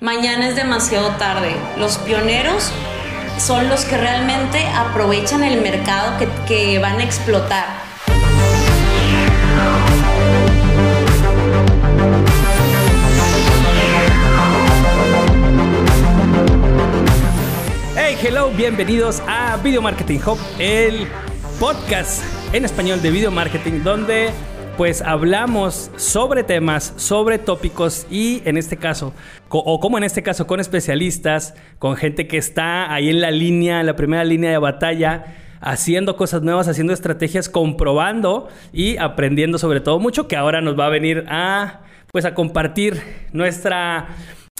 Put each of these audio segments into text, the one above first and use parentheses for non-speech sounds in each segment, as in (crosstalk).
mañana es demasiado tarde. Los pioneros son los que realmente aprovechan el mercado que, van a explotar. Hey, hello, bienvenidos a Video Marketing Hub, el podcast en español de video marketing donde pues hablamos sobre temas, sobre tópicos y en este caso, o como en este caso, con especialistas, con gente que está ahí en la línea, en la primera línea de batalla, haciendo cosas nuevas, haciendo estrategias, comprobando y aprendiendo sobre todo mucho, que ahora nos va a venir a, pues a compartir nuestra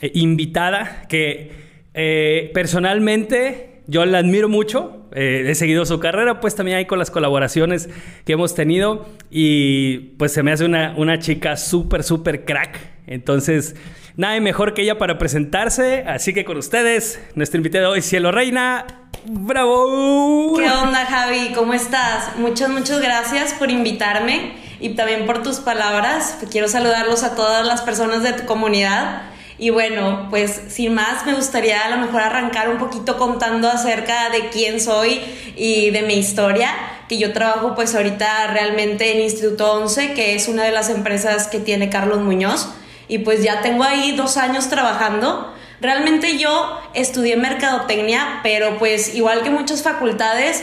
eh, invitada, que eh, personalmente yo la admiro mucho, eh, he seguido su carrera, pues también hay con las colaboraciones que hemos tenido y pues se me hace una, una chica súper, súper crack. Entonces, nada mejor que ella para presentarse, así que con ustedes, nuestra invitada de hoy, Cielo Reina. ¡Bravo! ¿Qué onda, Javi? ¿Cómo estás? Muchas, muchas gracias por invitarme y también por tus palabras. Quiero saludarlos a todas las personas de tu comunidad. Y bueno, pues sin más, me gustaría a lo mejor arrancar un poquito contando acerca de quién soy y de mi historia, que yo trabajo pues ahorita realmente en Instituto 11, que es una de las empresas que tiene Carlos Muñoz, y pues ya tengo ahí dos años trabajando. Realmente yo estudié mercadotecnia, pero pues igual que muchas facultades,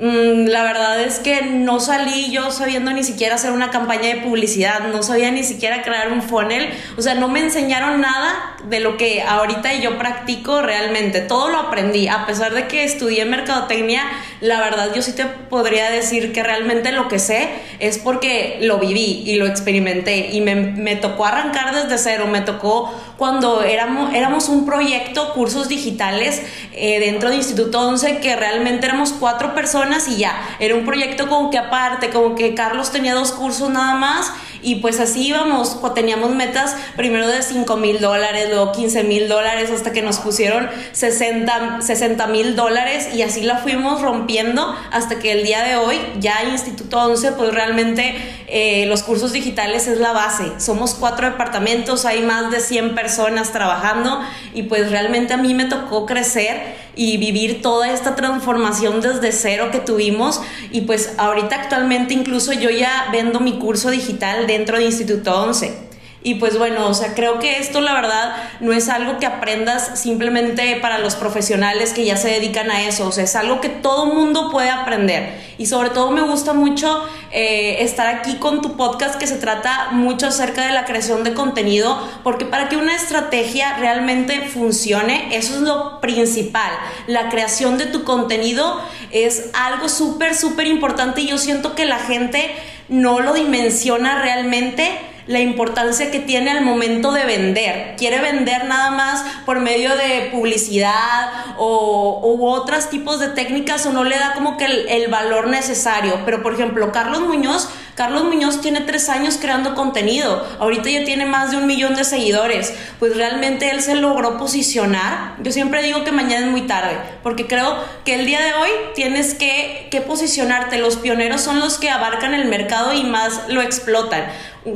la verdad es que no salí yo sabiendo ni siquiera hacer una campaña de publicidad, no sabía ni siquiera crear un funnel, o sea, no me enseñaron nada de lo que ahorita yo practico realmente, todo lo aprendí, a pesar de que estudié mercadotecnia, la verdad yo sí te podría decir que realmente lo que sé es porque lo viví y lo experimenté. Y me, tocó arrancar desde cero, me tocó cuando éramos, éramos un proyecto, cursos digitales eh, dentro de Instituto 11, que realmente éramos cuatro personas, y ya. Era un proyecto como que aparte, como que Carlos tenía dos cursos nada más y pues así íbamos, teníamos metas primero de 5 mil dólares, luego 15 mil dólares, hasta que nos pusieron 60 mil dólares y así la fuimos rompiendo hasta que el día de hoy ya Instituto 11 pues realmente eh, los cursos digitales es la base. Somos cuatro departamentos, hay más de 100 personas trabajando y pues realmente a mí me tocó crecer y vivir toda esta transformación desde cero que tuvimos y pues ahorita actualmente incluso yo ya vendo mi curso digital dentro de Instituto 11. Y pues bueno, o sea, creo que esto la verdad no es algo que aprendas simplemente para los profesionales que ya se dedican a eso, o sea, es algo que todo mundo puede aprender. Y sobre todo me gusta mucho eh, estar aquí con tu podcast que se trata mucho acerca de la creación de contenido, porque para que una estrategia realmente funcione, eso es lo principal. La creación de tu contenido es algo súper, súper importante y yo siento que la gente no lo dimensiona realmente la importancia que tiene al momento de vender. Quiere vender nada más por medio de publicidad o u otros tipos de técnicas o no le da como que el, el valor necesario. Pero por ejemplo, Carlos Muñoz Carlos Muñoz tiene tres años creando contenido, ahorita ya tiene más de un millón de seguidores, pues realmente él se logró posicionar. Yo siempre digo que mañana es muy tarde, porque creo que el día de hoy tienes que, que posicionarte. Los pioneros son los que abarcan el mercado y más lo explotan.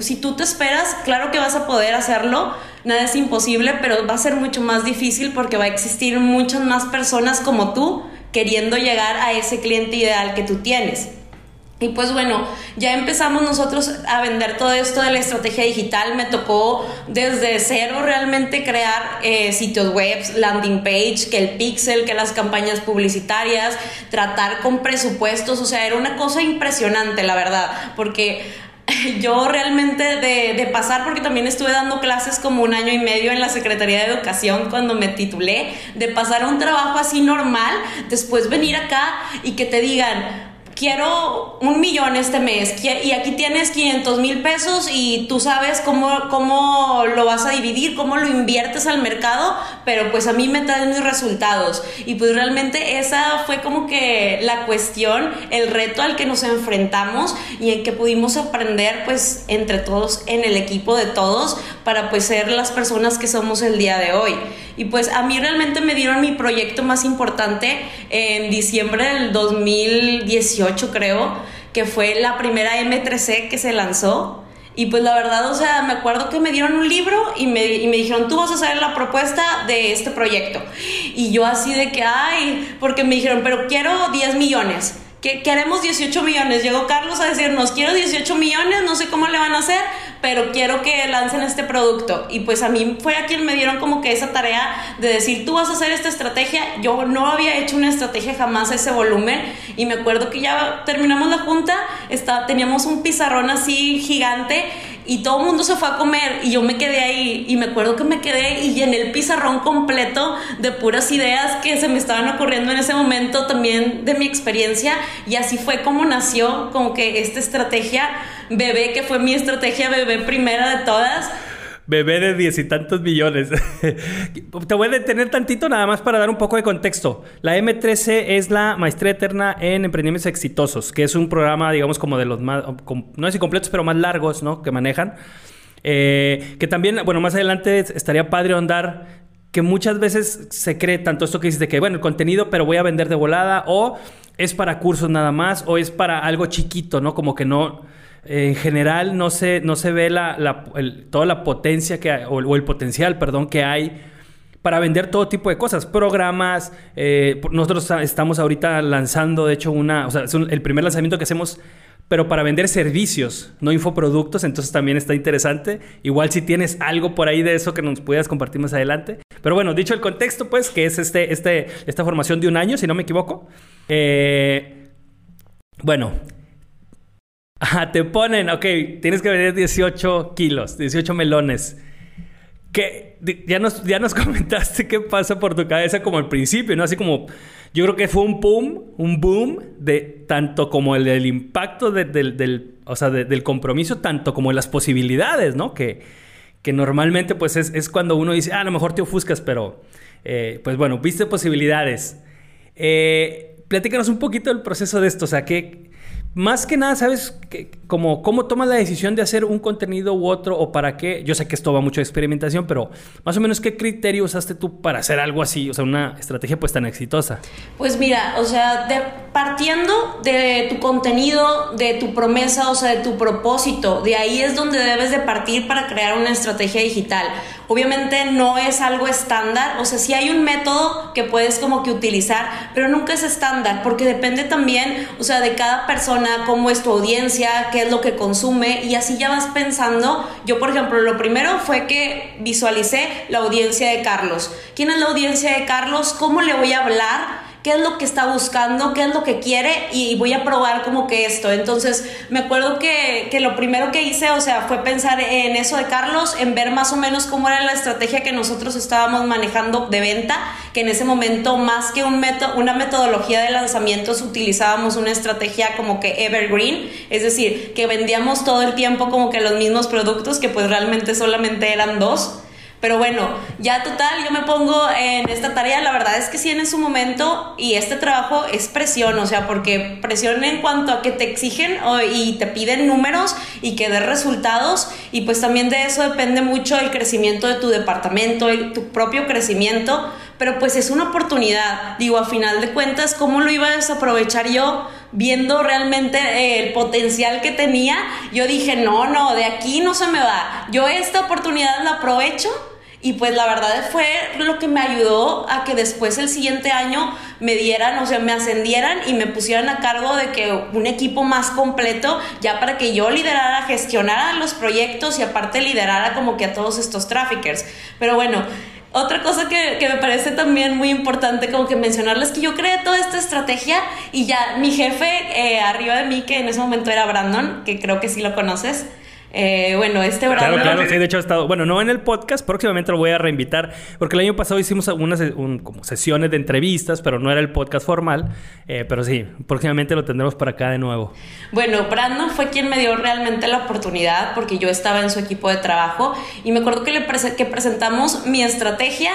Si tú te esperas, claro que vas a poder hacerlo, nada es imposible, pero va a ser mucho más difícil porque va a existir muchas más personas como tú queriendo llegar a ese cliente ideal que tú tienes. Y pues bueno, ya empezamos nosotros a vender todo esto de la estrategia digital. Me tocó desde cero realmente crear eh, sitios web, landing page, que el pixel, que las campañas publicitarias, tratar con presupuestos. O sea, era una cosa impresionante, la verdad, porque (laughs) yo realmente de, de, pasar, porque también estuve dando clases como un año y medio en la Secretaría de Educación cuando me titulé, de pasar a un trabajo así normal, después venir acá y que te digan, quiero un millón este mes y aquí tienes 500 mil pesos y tú sabes cómo, cómo lo vas a dividir, cómo lo inviertes al mercado, pero pues a mí me traen mis resultados. Y pues realmente esa fue como que la cuestión, el reto al que nos enfrentamos y en que pudimos aprender pues entre todos, en el equipo de todos, para pues ser las personas que somos el día de hoy. Y pues a mí realmente me dieron mi proyecto más importante en diciembre del 2018 creo, que fue la primera M3C que se lanzó. Y pues la verdad, o sea, me acuerdo que me dieron un libro y me, y me dijeron, tú vas a hacer la propuesta de este proyecto. Y yo así de que, ay, porque me dijeron, pero quiero 10 millones. Que queremos 18 millones. Llegó Carlos a decirnos, quiero 18 millones, no sé cómo le van a hacer, pero quiero que lancen este producto. Y pues a mí fue a quien me dieron como que esa tarea de decir, tú vas a hacer esta estrategia. Yo no había hecho una estrategia jamás a ese volumen. Y me acuerdo que ya terminamos la junta, está, teníamos un pizarrón así gigante y todo el mundo se fue a comer y yo me quedé ahí y me acuerdo que me quedé y llené el pizarrón completo de puras ideas que se me estaban ocurriendo en ese momento también de mi experiencia y así fue como nació como que esta estrategia bebé que fue mi estrategia bebé primera de todas bebé de diez y tantos millones. (laughs) Te voy a detener tantito nada más para dar un poco de contexto. La M13 es la maestría eterna en emprendimientos exitosos, que es un programa, digamos, como de los más, no sé si pero más largos, ¿no? Que manejan. Eh, que también, bueno, más adelante estaría padre ahondar que muchas veces se cree tanto esto que dices de que, bueno, el contenido, pero voy a vender de volada, o es para cursos nada más, o es para algo chiquito, ¿no? Como que no en general no se, no se ve la, toda la potencia que o, el potencial, perdón, que hay para vender todo tipo de cosas, programas. Eh, nosotros estamos ahorita lanzando, de hecho, una, o sea, es el primer lanzamiento que hacemos, pero para vender servicios, no infoproductos, entonces también está interesante. Igual si tienes algo por ahí de eso que nos pudieras compartir más adelante. Pero bueno, dicho el contexto, pues, que es este, este, esta formación de un año, si no me equivoco. Eh, bueno, te ponen, ok, tienes que vender 18 kilos, 18 melones. Que ya nos, ya nos (laughs) comentaste qué pasa por tu cabeza como al principio, ¿no? Así como, yo creo que fue un boom, un boom de tanto como el del impacto del, o sea, del compromiso, tanto como las posibilidades, ¿no? Que, que normalmente pues es, cuando uno dice, ah, a lo mejor te ofuscas, pero eh, pues bueno, viste posibilidades. Eh, platícanos un poquito del proceso de esto, o sea, ¿qué, más que nada, ¿sabes? como, ¿Cómo tomas la decisión de hacer un contenido u otro o para qué? Yo sé que esto va mucho de experimentación, pero más o menos, ¿qué criterio usaste tú para hacer algo así? O sea, una estrategia pues tan exitosa. Pues mira, o sea, partiendo de tu contenido, de tu promesa, o sea, de tu propósito, de ahí es donde debes de partir para crear una estrategia digital. Obviamente no es algo estándar, o sea, sí hay un método que puedes como que utilizar, pero nunca es estándar, porque depende también, o sea, de cada persona, cómo es tu audiencia, qué es lo que consume, y así ya vas pensando. Yo, por ejemplo, lo primero fue que visualicé la audiencia de Carlos. ¿Quién es la audiencia de Carlos? ¿Cómo le voy a hablar? Qué es lo que está buscando, qué es lo que quiere y voy a probar como que esto. Entonces, me acuerdo que, que, lo primero que hice, o sea, fue pensar en eso de Carlos, en ver más o menos cómo era la estrategia que nosotros estábamos manejando de venta, que en ese momento más que un método, una metodología de lanzamientos utilizábamos una estrategia como que evergreen, es decir, que vendíamos todo el tiempo como que los mismos productos, que pues realmente solamente eran dos. Pero bueno, ya total, yo me pongo en esta tarea. La verdad es que sí en su momento y este trabajo es presión, o sea, porque presión en cuanto a que te exigen y te piden números y que des resultados. Y pues también de eso depende mucho el crecimiento de tu departamento, el, tu propio crecimiento. Pero pues es una oportunidad. Digo, a final de cuentas, ¿cómo lo iba a desaprovechar yo? viendo realmente el potencial que tenía, yo dije, no, no, de aquí no se me va. Yo esta oportunidad la aprovecho y pues la verdad fue lo que me ayudó a que después el siguiente año me dieran, o sea, me ascendieran y me pusieran a cargo de que un equipo más completo, ya para que yo liderara, gestionara los proyectos y aparte liderara como que a todos estos traffickers. Pero bueno, otra cosa que, que, me parece también muy importante como que mencionarles que yo creé toda esta estrategia y ya mi jefe eh, arriba de mí, que en ese momento era Brandon, que creo que sí lo conoces, eh, bueno, este Claro, claro, sí, de hecho ha estado. Bueno, no en el podcast, próximamente lo voy a reinvitar, porque el año pasado hicimos algunas como sesiones de entrevistas, pero no era el podcast formal. Eh, pero sí, próximamente lo tendremos para acá de nuevo. Bueno, Brandon fue quien me dio realmente la oportunidad, porque yo estaba en su equipo de trabajo y me acuerdo que, le que presentamos mi estrategia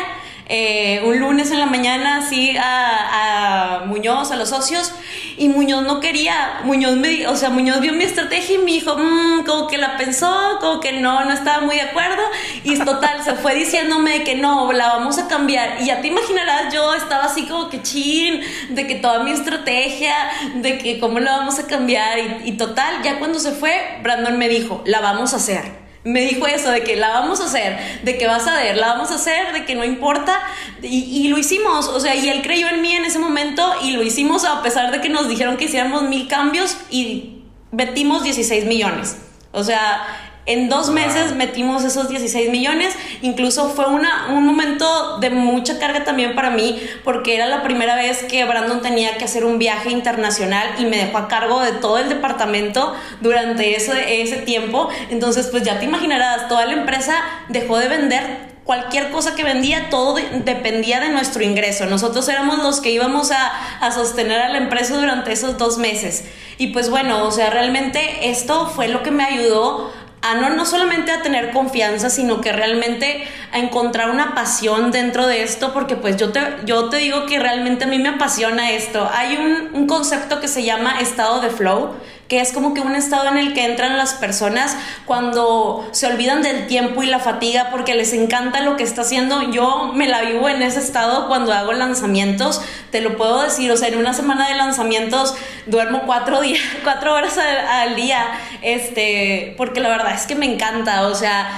eh, un lunes en la mañana así a, Muñoz, a los socios, y Muñoz no quería, Muñoz me, o sea, Muñoz vio mi estrategia y me dijo, mmm, como que la pensó, como que no, no estaba muy de acuerdo, y total, se fue diciéndome que no, la vamos a cambiar, y ya te imaginarás, yo estaba así como que chin, de que toda mi estrategia, de que cómo la vamos a cambiar, y, y total, ya cuando se fue, Brandon me dijo, la vamos a hacer me dijo eso, de que la vamos a hacer, de que vas a ver, la vamos a hacer, de que no importa. Y, lo hicimos, o sea, y él creyó en mí en ese momento y lo hicimos a pesar de que nos dijeron que hiciéramos mil cambios y metimos 16 millones. O sea, en dos meses metimos esos 16 millones. Incluso fue una, un momento de mucha carga también para mí, porque era la primera vez que Brandon tenía que hacer un viaje internacional y me dejó a cargo de todo el departamento durante ese, ese tiempo. Entonces, pues ya te imaginarás, toda la empresa dejó de vender cualquier cosa que vendía, todo dependía de nuestro ingreso. Nosotros éramos los que íbamos a, a, sostener a la empresa durante esos dos meses. Y pues bueno, o sea, realmente esto fue lo que me ayudó a no, no solamente a tener confianza, sino que realmente a encontrar una pasión dentro de esto, porque pues yo te, yo te digo que realmente a mí me apasiona esto. Hay un, un concepto que se llama estado de flow, que es como que un estado en el que entran las personas cuando se olvidan del tiempo y la fatiga porque les encanta lo que está haciendo. Yo me la vivo en ese estado cuando hago lanzamientos, te lo puedo decir, o sea, en una semana de lanzamientos duermo cuatro, días, (laughs) cuatro horas al, día, este, porque la verdad es que me encanta, o sea,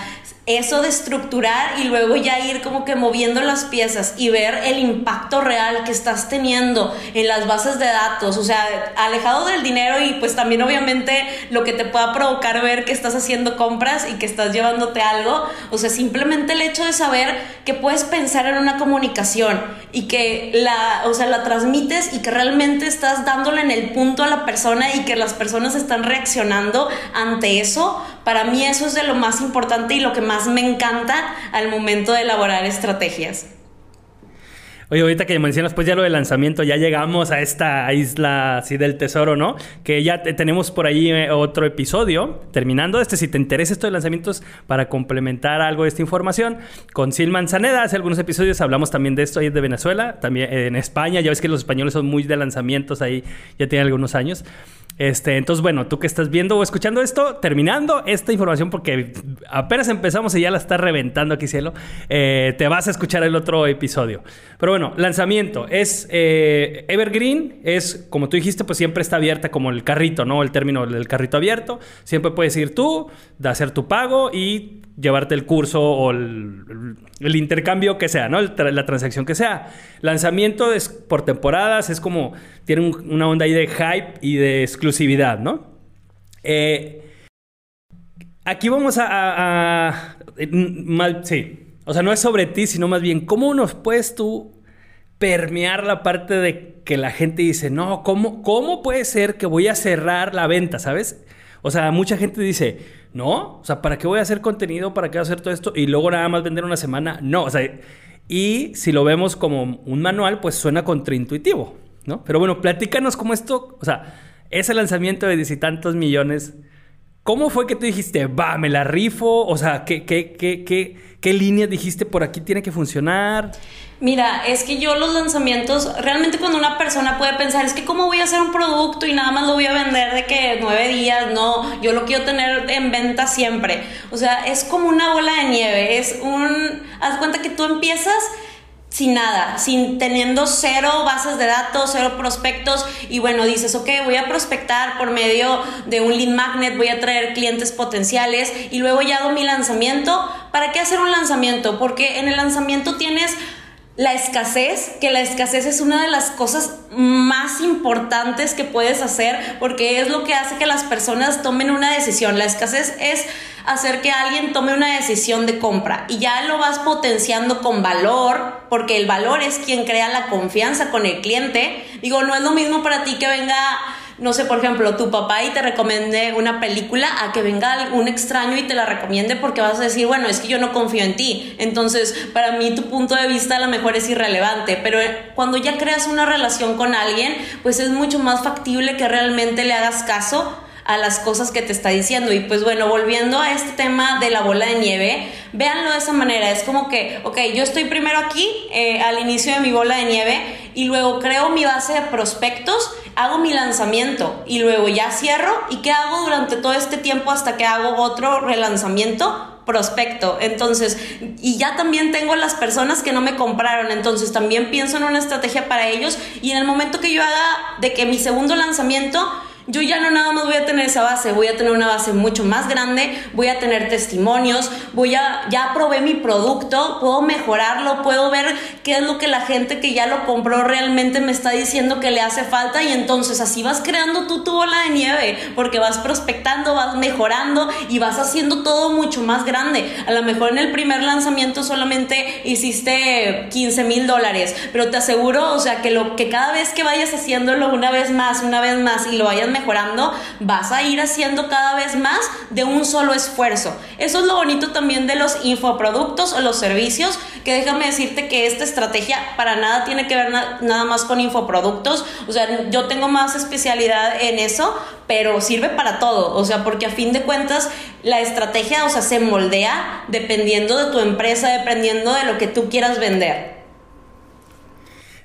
eso de estructurar y luego ya ir como que moviendo las piezas y ver el impacto real que estás teniendo en las bases de datos, o sea, alejado del dinero y pues también obviamente lo que te pueda provocar ver que estás haciendo compras y que estás llevándote algo, o sea, simplemente el hecho de saber que puedes pensar en una comunicación y que la, o sea, la transmites y que realmente estás dándole en el punto a la persona y que las personas están reaccionando ante eso, para mí eso es de lo más importante y lo que más me encanta al momento de elaborar estrategias. Oye, ahorita que mencionas pues ya lo del lanzamiento, ya llegamos a esta isla así del tesoro, ¿no? Que ya tenemos por ahí eh, otro episodio, terminando este, si te interesa esto de lanzamientos, para complementar algo de esta información, con Sil Manzaneda, hace algunos episodios hablamos también de esto, ahí de Venezuela, también en España, ya ves que los españoles son muy de lanzamientos ahí, ya tienen algunos años. Este, entonces, bueno, tú que estás viendo o escuchando esto, terminando esta información, porque apenas empezamos y ya la está reventando aquí, cielo, eh, te vas a escuchar el otro episodio. Pero bueno, lanzamiento es eh, Evergreen, es como tú dijiste, pues siempre está abierta como el carrito, ¿no? El término del carrito abierto. Siempre puedes ir tú, de hacer tu pago y llevarte el curso o el, intercambio que sea, ¿no? la transacción que sea. Lanzamiento es por temporadas, es como, tiene una onda ahí de hype y de exclusividad, ¿no? Eh, aquí vamos a... sí, o sea, no es sobre ti, sino más bien, ¿cómo nos puedes tú permear la parte de que la gente dice, no, ¿cómo, cómo puede ser que voy a cerrar la venta, ¿sabes? O sea, mucha gente dice, no, o sea, ¿para qué voy a hacer contenido? ¿Para qué voy a hacer todo esto? Y luego nada más vender una semana. No, o sea, y si lo vemos como un manual, pues suena contraintuitivo, ¿no? Pero bueno, platícanos cómo esto, o sea, ese lanzamiento de diez y tantos millones, ¿cómo fue que tú dijiste, va, me la rifo? O sea, ¿qué, qué, qué, qué, línea dijiste por aquí tiene que funcionar? Mira, es que yo los lanzamientos, realmente cuando una persona puede pensar, es que cómo voy a hacer un producto y nada más lo voy a vender de que nueve días, no, yo lo quiero tener en venta siempre. O sea, es como una bola de nieve, es un, haz cuenta que tú empiezas sin nada, sin teniendo cero bases de datos, cero prospectos y bueno, dices, ok, voy a prospectar por medio de un lead magnet, voy a traer clientes potenciales y luego ya hago mi lanzamiento. ¿Para qué hacer un lanzamiento? Porque en el lanzamiento tienes la escasez, que la escasez es una de las cosas más importantes que puedes hacer porque es lo que hace que las personas tomen una decisión. La escasez es hacer que alguien tome una decisión de compra y ya lo vas potenciando con valor porque el valor es quien crea la confianza con el cliente. Digo, no es lo mismo para ti que venga no sé, por ejemplo, tu papá y te recomiende una película a que venga un extraño y te la recomiende porque vas a decir, bueno, es que yo no confío en ti. Entonces, para mí tu punto de vista a lo mejor es irrelevante, pero eh, cuando ya creas una relación con alguien, pues es mucho más factible que realmente le hagas caso a las cosas que te está diciendo. Y pues bueno, volviendo a este tema de la bola de nieve, véanlo de esa manera. Es como que, ok, yo estoy primero aquí eh, al inicio de mi bola de nieve y luego creo mi base de prospectos, hago mi lanzamiento y luego ya cierro. ¿Y qué hago durante todo este tiempo hasta que hago otro relanzamiento? prospecto. Entonces, y ya también tengo las personas que no me compraron. Entonces, también pienso en una estrategia para ellos. Y en el momento que yo haga de que mi segundo lanzamiento yo ya no nada más voy a tener esa base, voy a tener una base mucho más grande, voy a tener testimonios, voy a, ya probé mi producto, puedo mejorarlo, puedo ver qué es lo que la gente que ya lo compró realmente me está diciendo que le hace falta y entonces así vas creando tú tu bola de nieve, porque vas prospectando, vas mejorando y vas haciendo todo mucho más grande. A lo mejor en el primer lanzamiento solamente hiciste 15 mil dólares, pero te aseguro, o sea, que, lo, que cada vez que vayas haciéndolo una vez más, una vez más y lo vayas mejorando, mejorando, vas a ir haciendo cada vez más de un solo esfuerzo. Eso es lo bonito también de los infoproductos o los servicios, que déjame decirte que esta estrategia para nada tiene que ver nada más con infoproductos. O sea, yo tengo más especialidad en eso, pero sirve para todo. O sea, porque a fin de cuentas la estrategia, o sea, se moldea dependiendo de tu empresa, dependiendo de lo que tú quieras vender.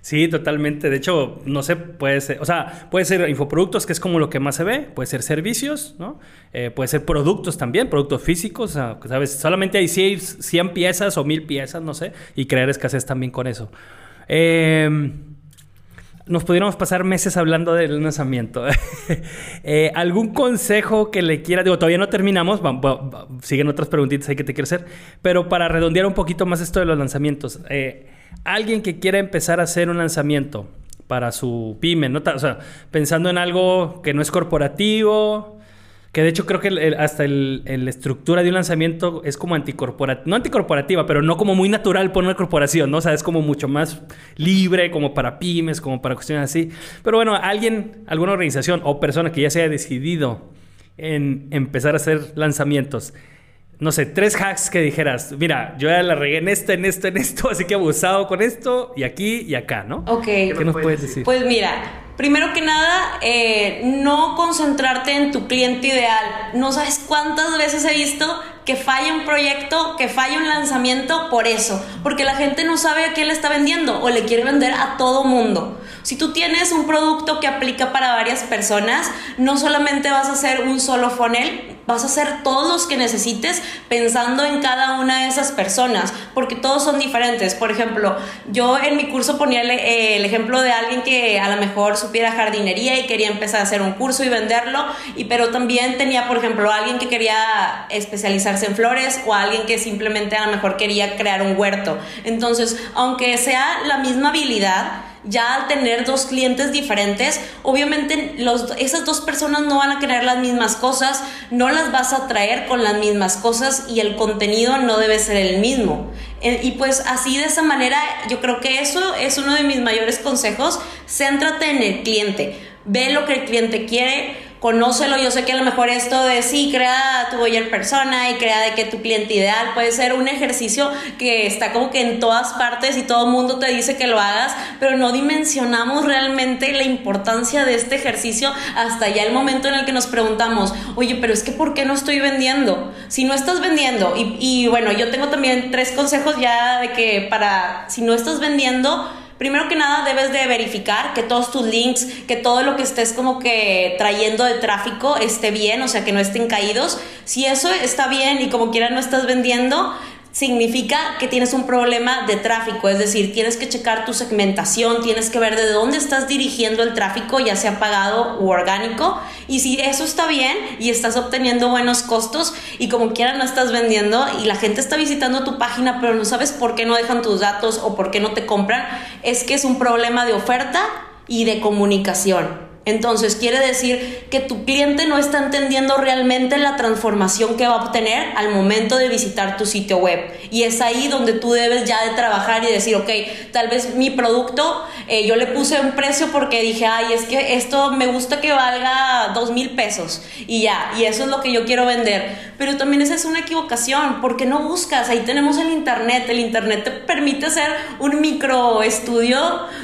Sí, totalmente. De hecho, no sé, puede ser, o sea, puede ser infoproductos, que es como lo que más se ve, puede ser servicios, ¿no? Eh, puede ser productos también, productos físicos, o sea, ¿sabes? Solamente hay 100, piezas o 1000 piezas, no sé, y crear escasez también con eso. Em, nos pudiéramos pasar meses hablando del lanzamiento. (laughs) Eh, ¿Algún consejo que le quiera? Digo, todavía no terminamos, siguen otras preguntitas ahí que te quiero hacer, pero para redondear un poquito más esto de los lanzamientos. Eh, alguien que quiera empezar a hacer un lanzamiento para su pyme, ¿no? O sea, pensando en algo que no es corporativo, que de hecho creo que hasta la estructura de un lanzamiento es como anticorporativa, no anticorporativa, pero no como muy natural por una corporación, ¿no? O sea, es como mucho más libre, como para pymes, como para cuestiones así. Pero bueno, alguien, alguna organización o persona que ya se haya decidido en empezar a hacer lanzamientos, no sé, tres hacks que dijeras, mira, yo ya la regué en esto, en esto, en esto, (laughs) así que he abusado con esto y aquí y acá, ¿no? Ok. ¿Qué nos puedes decir? Pues mira, primero que nada, eh, no concentrarte en tu cliente ideal. No sabes cuántas veces he visto que falla un proyecto, que falla un lanzamiento por eso, porque la gente no sabe a qué le está vendiendo o le quiere vender a todo mundo. Si tú tienes un producto que aplica para varias personas, no solamente vas a hacer un solo funnel, vas a hacer todos los que necesites pensando en cada una de esas personas, porque todos son diferentes. Por ejemplo, yo en mi curso ponía el, eh, ejemplo de alguien que a lo mejor supiera jardinería y quería empezar a hacer un curso y venderlo, y, pero también tenía, por ejemplo, alguien que quería especializarse en flores o alguien que simplemente a lo mejor quería crear un huerto. Entonces, aunque sea la misma habilidad, ya al tener dos clientes diferentes, obviamente los, esas dos personas no van a querer las mismas cosas, no las vas a traer con las mismas cosas y el contenido no debe ser el mismo. Eh, y pues así de esa manera, yo creo que eso es uno de mis mayores consejos, céntrate en el cliente, ve lo que el cliente quiere, conócelo. Yo sé que a lo mejor esto de sí, crea tu buyer persona y crea de que tu cliente ideal puede ser un ejercicio que está como que en todas partes y todo el mundo te dice que lo hagas, pero no dimensionamos realmente la importancia de este ejercicio hasta ya el momento en el que nos preguntamos, oye, pero es que ¿por qué no estoy vendiendo? Si no estás vendiendo, y, y bueno, yo tengo también tres consejos ya de que para, si no estás vendiendo, Primero que nada debes de verificar que todos tus links, que todo lo que estés como que trayendo de tráfico esté bien, o sea, que no estén caídos. Si eso está bien y como quiera no estás vendiendo, significa que tienes un problema de tráfico, es decir, tienes que checar tu segmentación, tienes que ver de dónde estás dirigiendo el tráfico, ya sea pagado u orgánico, y si eso está bien y estás obteniendo buenos costos y como quiera no estás vendiendo y la gente está visitando tu página pero no sabes por qué no dejan tus datos o por qué no te compran, es que es un problema de oferta y de comunicación. Entonces quiere decir que tu cliente no está entendiendo realmente la transformación que va a obtener al momento de visitar tu sitio web. Y es ahí donde tú debes ya de trabajar y decir, ok, tal vez mi producto, eh, yo le puse un precio porque dije, ay, es que esto me gusta que valga dos mil pesos. Y ya, y eso es lo que yo quiero vender. Pero también esa es una equivocación, porque no buscas, ahí tenemos el Internet. El Internet te permite hacer un micro estudio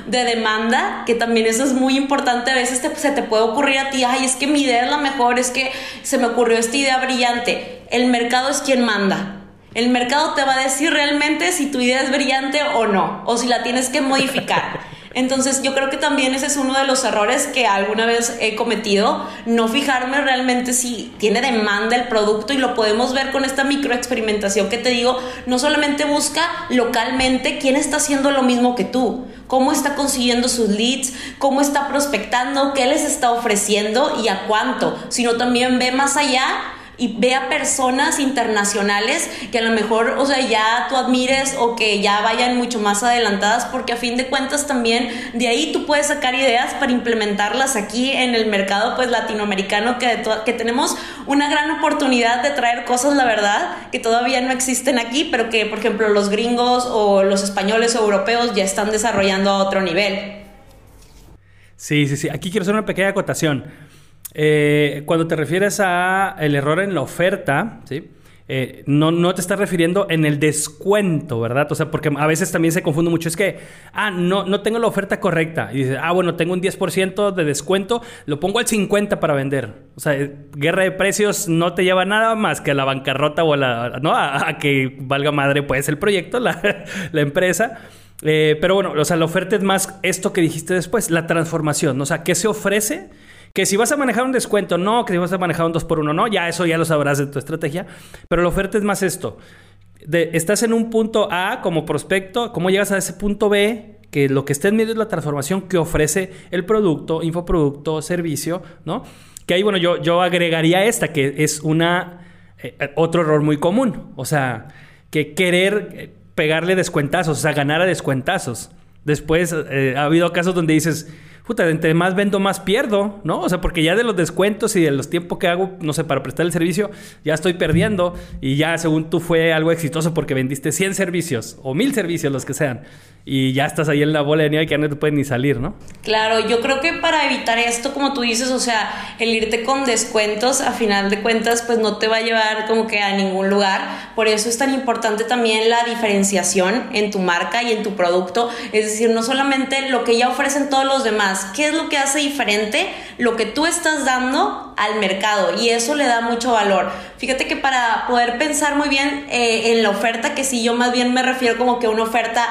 de demanda, que también eso es muy importante. A veces se te puede ocurrir a ti, ay, es que mi idea es la mejor, es que se me ocurrió esta idea brillante. El mercado es quien manda. El mercado te va a decir realmente si tu idea es brillante o no, o si la tienes que modificar. Entonces yo creo que también ese es uno de los errores que alguna vez he cometido, no fijarme realmente si tiene demanda el producto y lo podemos ver con esta microexperimentación que te digo, no solamente busca localmente quién está haciendo lo mismo que tú, cómo está consiguiendo sus leads, cómo está prospectando, qué les está ofreciendo y a cuánto, sino también ve más allá y ve a personas internacionales que a lo mejor, o sea, ya tú admires o que ya vayan mucho más adelantadas, porque a fin de cuentas también de ahí tú puedes sacar ideas para implementarlas aquí en el mercado pues latinoamericano que, que tenemos una gran oportunidad de traer cosas, la verdad, que todavía no existen aquí, pero que por ejemplo los gringos o los españoles o europeos ya están desarrollando a otro nivel. Sí, sí, sí. Aquí quiero hacer una pequeña acotación. Eh, cuando te refieres a el error en la oferta, ¿sí? Eh, no, no te estás refiriendo en el descuento, ¿verdad? O sea, porque a veces también se confunde mucho. Es que, ah, no, no tengo la oferta correcta. Y dices, ah, bueno, tengo un 10% de descuento, lo pongo al 50% para vender. O sea, guerra de precios no te lleva nada más que a la bancarrota o a la, ¿no? A, que valga madre, pues, el proyecto, la, (laughs) la empresa. Eh, pero bueno, o sea, la oferta es más esto que dijiste después, la transformación. O sea, ¿qué se ofrece? Que si vas a manejar un descuento, no, que si vas a manejar un 2 por 1 no, ya eso ya lo sabrás de tu estrategia. Pero la oferta es más esto. estás en un punto A como prospecto, ¿cómo llegas a ese punto B? Que lo que está en medio es la transformación que ofrece el producto, infoproducto, servicio, ¿no? Que ahí, bueno, yo, yo agregaría esta, que es una... Eh, otro error muy común. O sea, que querer eh, pegarle descuentazos, o sea, ganar a descuentazos. Después eh, ha habido casos donde dices, puta, entre más vendo, más pierdo, ¿no? O sea, porque ya de los descuentos y de los tiempos que hago, no sé, para prestar el servicio, ya estoy perdiendo y ya según tú fue algo exitoso porque vendiste 100 servicios o 1000 servicios, los que sean y ya estás ahí en la bola de nieve que ya no te puedes ni salir, ¿no? Claro, yo creo que para evitar esto, como tú dices, o sea, el irte con descuentos, a final de cuentas, pues no te va a llevar como que a ningún lugar. Por eso es tan importante también la diferenciación en tu marca y en tu producto. Es decir, no solamente lo que ya ofrecen todos los demás, ¿qué es lo que hace diferente lo que tú estás dando al mercado? Y eso le da mucho valor. Fíjate que para poder pensar muy bien eh, en la oferta, que si yo más bien me refiero como que una oferta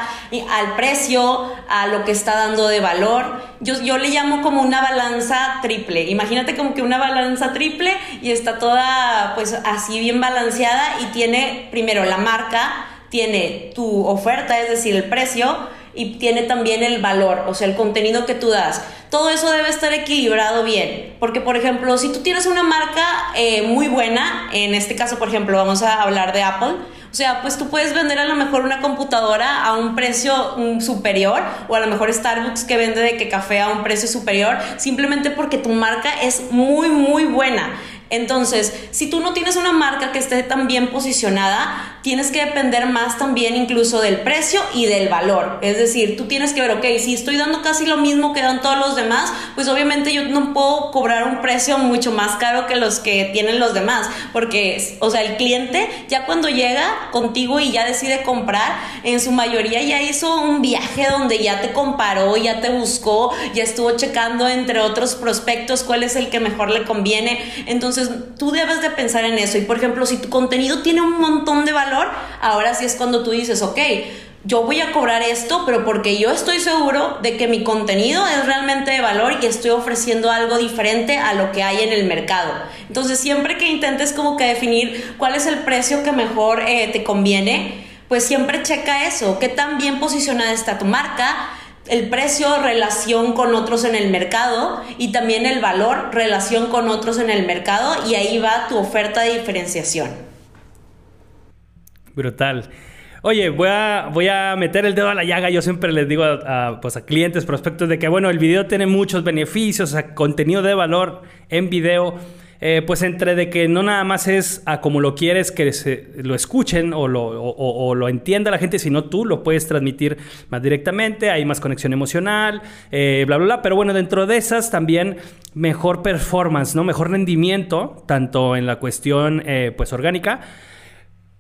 al precio, a lo que está dando de valor. Yo, yo le llamo como una balanza triple. Imagínate como que una balanza triple y está toda pues así bien balanceada y tiene primero la marca, tiene tu oferta, es decir, el precio y tiene también el valor, o sea, el contenido que tú das. Todo eso debe estar equilibrado bien, porque por ejemplo, si tú tienes una marca eh, muy buena, en este caso, por ejemplo, vamos a hablar de Apple, o sea, pues tú puedes vender a lo mejor una computadora a un precio mm, superior o a lo mejor Starbucks que vende de que café a un precio superior simplemente porque tu marca es muy muy buena. Entonces, si tú no tienes una marca que esté tan bien posicionada, tienes que depender más también incluso del precio y del valor. Es decir, tú tienes que ver, ok, si estoy dando casi lo mismo que dan todos los demás, pues obviamente yo no puedo cobrar un precio mucho más caro que los que tienen los demás, porque, o sea, el cliente ya cuando llega contigo y ya decide comprar, en su mayoría ya hizo un viaje donde ya te comparó, ya te buscó, ya estuvo checando entre otros prospectos cuál es el que mejor le conviene. Entonces, tú debes de pensar en eso. Y por ejemplo, si tu contenido tiene un montón de valor, ahora sí es cuando tú dices, ok, yo voy a cobrar esto, pero porque yo estoy seguro de que mi contenido es realmente de valor y que estoy ofreciendo algo diferente a lo que hay en el mercado. Entonces, siempre que intentes como que definir cuál es el precio que mejor eh, te conviene, pues siempre checa eso, qué tan bien posicionada está tu marca, el precio, relación con otros en el mercado y también el valor, relación con otros en el mercado y ahí va tu oferta de diferenciación. Brutal. Oye, voy a, voy a meter el dedo a la llaga. Yo siempre les digo a, pues a clientes, prospectos, de que, bueno, el video tiene muchos beneficios, o sea, contenido de valor en video. Eh, pues entre de que no nada más es a como lo quieres que se, lo escuchen o lo, o, lo, entienda la gente, sino tú lo puedes transmitir más directamente, hay más conexión emocional, eh, bla, bla, bla. Pero bueno, dentro de esas también mejor performance, ¿no? Mejor rendimiento, tanto en la cuestión eh, pues orgánica,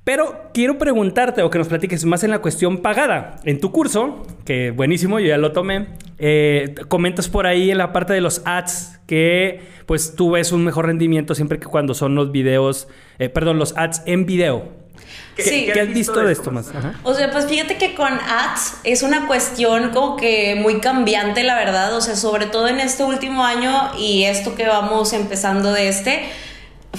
pero quiero preguntarte o que nos platiques más en la cuestión pagada. En tu curso, que buenísimo, yo ya lo tomé, Eh, comentas por ahí en la parte de los ads que pues tú ves un mejor rendimiento siempre que cuando son los videos, eh, perdón, los ads en video. ¿Qué, sí. ¿qué has visto de esto más? O sea, pues fíjate que con ads es una cuestión como que muy cambiante, la verdad. O sea, sobre todo en este último año y esto que vamos empezando de este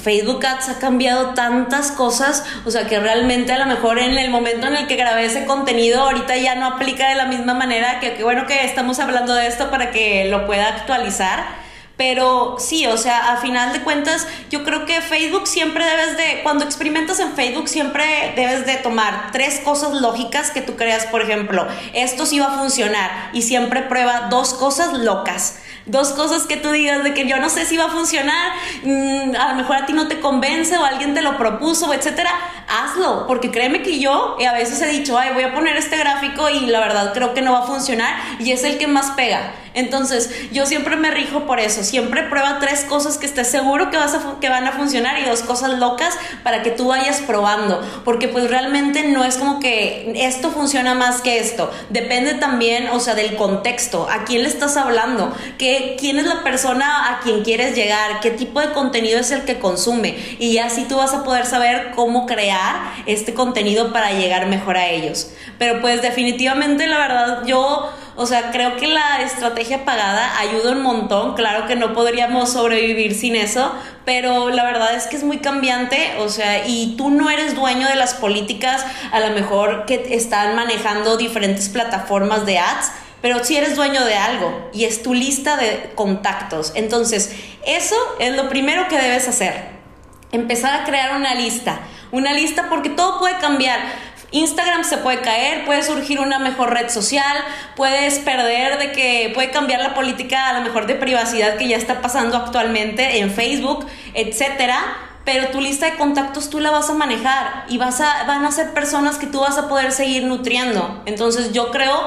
Facebook Ads ha cambiado tantas cosas, o sea que realmente a lo mejor en el momento en el que grabé ese contenido ahorita ya no aplica de la misma manera, que, bueno que estamos hablando de esto para que lo pueda actualizar. Pero sí, o sea, a final de cuentas, yo creo que Facebook siempre debes de, cuando experimentas en Facebook, siempre debes de tomar tres cosas lógicas que tú creas, por ejemplo, esto sí va a funcionar y siempre prueba dos cosas locas dos cosas que tú digas de que yo no sé si va a funcionar, mm, a lo mejor a ti no te convence o alguien te lo propuso, etcétera, hazlo, porque créeme que yo a veces he dicho, ay, voy a poner este gráfico y la verdad creo que no va a funcionar y es el que más pega. Entonces, yo siempre me rijo por eso. Siempre prueba tres cosas que estés seguro que, vas a que van a funcionar y dos cosas locas para que tú vayas probando. Porque pues realmente no es como que esto funciona más que esto. Depende también, o sea, del contexto. ¿A quién le estás hablando? ¿Qué, ¿Quién es la persona a quien quieres llegar? ¿Qué tipo de contenido es el que consume? Y así tú vas a poder saber cómo crear este contenido para llegar mejor a ellos. Pero pues definitivamente la verdad yo o sea, creo que la estrategia pagada ayuda un montón. Claro que no podríamos sobrevivir sin eso, pero la verdad es que es muy cambiante. O sea, y tú no eres dueño de las políticas, a lo mejor que están manejando diferentes plataformas de ads pero sí eres dueño de algo y es tu lista de contactos. Entonces, eso es lo primero que debes hacer. Empezar a crear una lista. Una lista porque todo puede cambiar. Instagram se puede caer, puede surgir una mejor red social, puedes perder de que puede cambiar la política a lo mejor de privacidad que ya está pasando actualmente en Facebook, etcétera. Pero tu lista de contactos tú la vas a manejar y vas a, van a ser personas que tú vas a poder seguir nutriendo. Entonces yo creo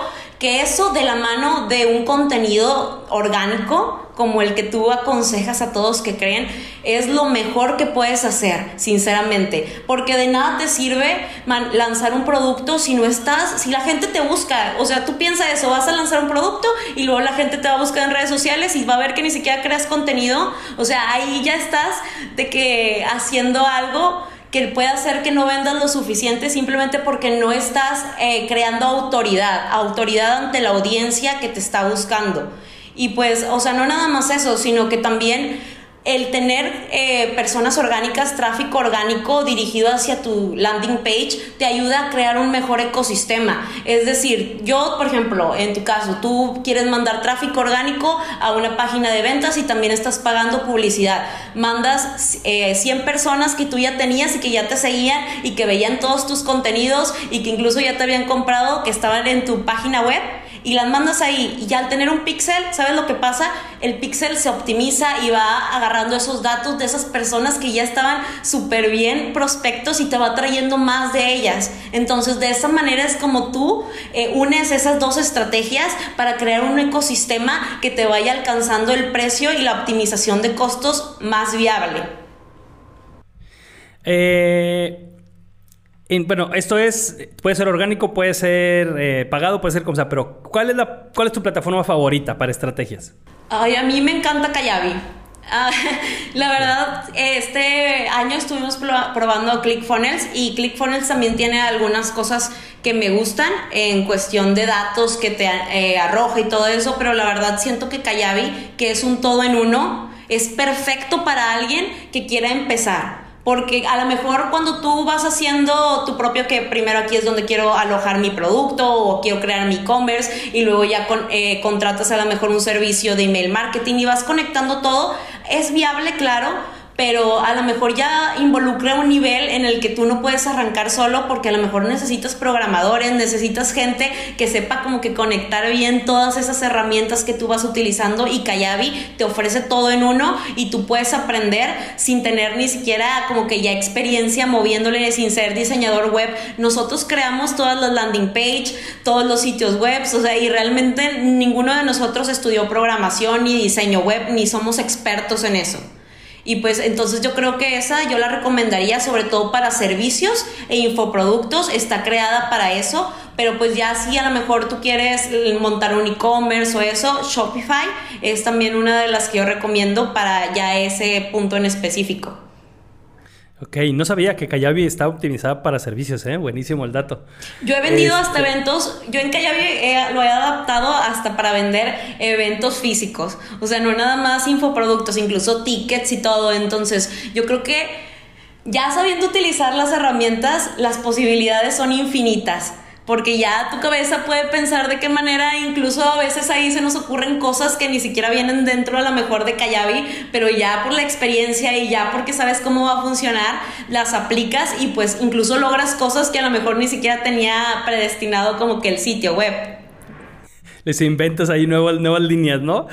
que eso de la mano de un contenido orgánico, como el que tú aconsejas a todos que creen, es lo mejor que puedes hacer, sinceramente. Porque de nada te sirve lanzar un producto si no estás, si la gente te busca. O sea, tú piensas eso, vas a lanzar un producto y luego la gente te va a buscar en redes sociales y va a ver que ni siquiera creas contenido. O sea, ahí ya estás de que haciendo algo que puede hacer que no vendas lo suficiente simplemente porque no estás eh, creando autoridad, autoridad ante la audiencia que te está buscando. Y pues, o sea, no nada más eso, sino que también el tener eh, personas orgánicas, tráfico orgánico dirigido hacia tu landing page, te ayuda a crear un mejor ecosistema. Es decir, yo, por ejemplo, en tu caso, tú quieres mandar tráfico orgánico a una página de ventas y también estás pagando publicidad. Mandas 100 eh, personas que tú ya tenías y que ya te seguían y que veían todos tus contenidos y que incluso ya te habían comprado, que estaban en tu página web y las mandas ahí. Y ya al tener un pixel, ¿sabes lo que pasa? El pixel se optimiza y va agarrando esos datos de esas personas que ya estaban súper bien prospectos y te va trayendo más de ellas. Entonces, de esa manera es como tú eh, unes esas dos estrategias para crear un ecosistema que te vaya alcanzando el precio y la optimización de costos más viable. Eh, bueno, esto es, puede ser orgánico, puede ser eh, pagado, puede ser como sea, pero ¿cuál es, la, ¿cuál es tu plataforma favorita para estrategias? Ay, a mí me encanta Kayabi. Ah, (laughs) la verdad, este año estuvimos probando ClickFunnels y ClickFunnels también tiene algunas cosas que me gustan en cuestión de datos que te eh, arroja y todo eso, pero la verdad siento que Kayabi, que es un todo en uno, es perfecto para alguien que quiera empezar porque a lo mejor cuando tú vas haciendo tu propio, que primero aquí es donde quiero alojar mi producto o quiero crear mi e-commerce y luego ya eh, contratas a lo mejor un servicio de email marketing y vas conectando todo, es viable, claro, pero a lo mejor ya involucra un nivel en el que tú no puedes arrancar solo porque a lo mejor necesitas programadores, necesitas gente que sepa como que conectar bien todas esas herramientas que tú vas utilizando y Kayabi te ofrece todo en uno y tú puedes aprender sin tener ni siquiera como que ya experiencia moviéndole sin ser diseñador web. Nosotros creamos todas las landing page, todos los sitios web, o sea, y realmente ninguno de nosotros estudió programación ni diseño web ni somos expertos en eso. Y pues entonces yo creo que esa yo la recomendaría sobre todo para servicios e infoproductos, está creada para eso, pero pues ya si a lo mejor tú quieres montar un e-commerce o eso, Shopify es también una de las que yo recomiendo para ya ese punto en específico. Ok, no sabía que Kayabi está optimizada para servicios, ¿eh? Buenísimo el dato. Yo he vendido hasta este eventos, yo en Kayabi lo he adaptado hasta para vender eventos físicos, o sea, no nada más infoproductos, incluso tickets y todo, entonces yo creo que ya sabiendo utilizar las herramientas, las posibilidades son infinitas porque ya tu cabeza puede pensar de qué manera, incluso a veces ahí se nos ocurren cosas que ni siquiera vienen dentro a lo mejor de Kayabi, pero ya por la experiencia y ya porque sabes cómo va a funcionar, las aplicas y pues incluso logras cosas que a lo mejor ni siquiera tenía predestinado como que el sitio web les inventas ahí nuevas, nuevas líneas, ¿no?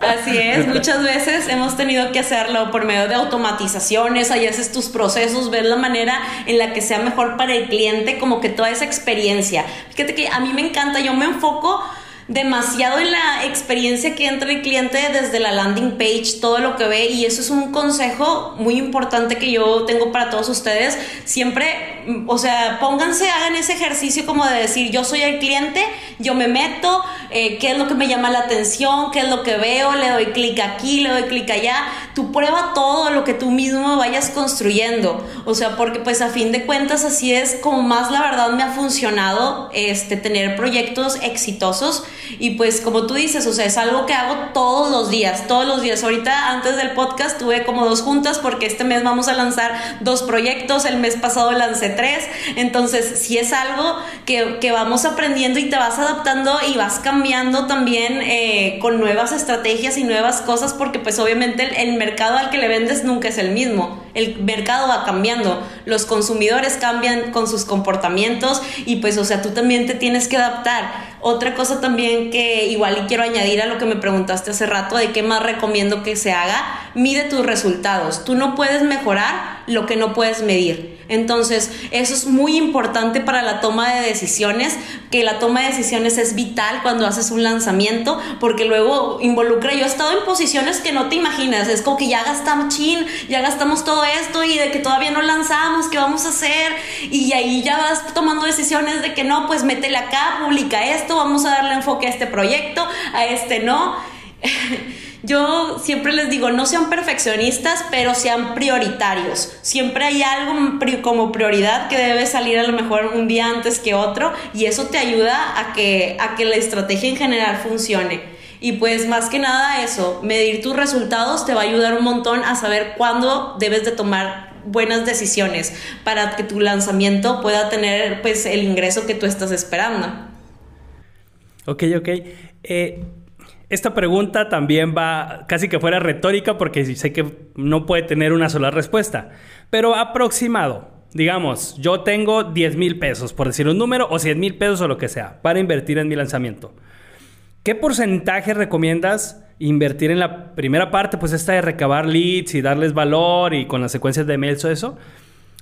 Así es, muchas veces hemos tenido que hacerlo por medio de automatizaciones, ahí haces tus procesos, ves la manera en la que sea mejor para el cliente, como que toda esa experiencia. Fíjate que a mí me encanta, yo me enfoco demasiado en la experiencia que entra el cliente desde la landing page, todo lo que ve y eso es un consejo muy importante que yo tengo para todos ustedes. Siempre, o sea, pónganse, hagan ese ejercicio como de decir, yo soy el cliente, yo me meto, eh, qué es lo que me llama la atención, qué es lo que veo, le doy clic aquí, le doy clic allá. Tú prueba todo lo que tú mismo vayas construyendo. O sea, porque pues a fin de cuentas así es como más la verdad me ha funcionado este, tener proyectos exitosos y pues como tú dices, o sea, es algo que hago todos los días, todos los días. Ahorita antes del podcast tuve como dos juntas porque este mes vamos a lanzar dos proyectos, el mes pasado lancé tres, entonces si es algo que, que vamos aprendiendo y te vas adaptando y vas cambiando también eh, con nuevas estrategias y nuevas cosas porque pues obviamente el, el mercado al que le vendes nunca es el mismo, el mercado va cambiando, los consumidores cambian con sus comportamientos y pues o sea, tú también te tienes que adaptar. Otra cosa también que igual y quiero añadir a lo que me preguntaste hace rato de qué más recomiendo que se haga, mide tus resultados. Tú no puedes mejorar lo que no puedes medir. Entonces, eso es muy importante para la toma de decisiones, que la toma de decisiones es vital cuando haces un lanzamiento, porque luego involucra, yo he estado en posiciones que no te imaginas, es como que ya gastamos chin, ya gastamos todo esto y de que todavía no lanzamos, ¿qué vamos a hacer? Y ahí ya vas tomando decisiones de que no, pues métele acá, publica esto, vamos a darle enfoque a este proyecto, a este no. (laughs) Yo siempre les digo, no sean perfeccionistas, pero sean prioritarios. Siempre hay algo como prioridad que debe salir a lo mejor un día antes que otro y eso te ayuda a que, a que la estrategia en general funcione. Y pues más que nada eso, medir tus resultados te va a ayudar un montón a saber cuándo debes de tomar buenas decisiones para que tu lanzamiento pueda tener pues el ingreso que tú estás esperando. Ok, ok. Eh, esta pregunta también va casi que fuera retórica porque sé que no puede tener una sola respuesta, pero aproximado. Digamos, yo tengo 10 mil pesos, por decir un número, o 100 mil pesos o lo que sea, para invertir en mi lanzamiento. ¿Qué porcentaje recomiendas invertir en la primera parte? Pues esta de recabar leads y darles valor y con las secuencias de mails o eso.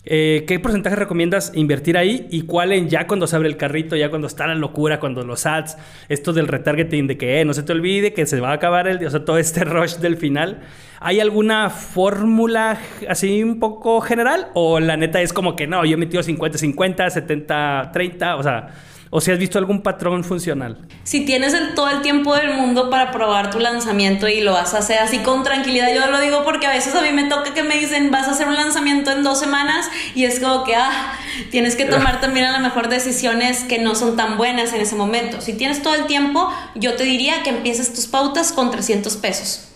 Eh, ¿Qué porcentaje recomiendas invertir ahí y cuál en ya cuando se abre el carrito, ya cuando está la locura, cuando los ads, esto del retargeting de que eh, no se te olvide que se va a acabar el, o sea, todo este (laughs) rush del final? ¿Hay alguna fórmula así un poco general o la neta es como que no, yo he metido 50-50, 70-30, o sea o si has visto algún patrón funcional. Si tienes todo el tiempo del mundo para probar tu lanzamiento y lo vas a hacer así con tranquilidad, yo lo digo porque a veces a mí me toca que me dicen vas a hacer un lanzamiento en dos semanas y es como que ah, tienes que tomar (laughs) también a lo mejor decisiones que no son tan buenas en ese momento. Si tienes todo el tiempo, yo te diría que empieces tus pautas con 300 pesos.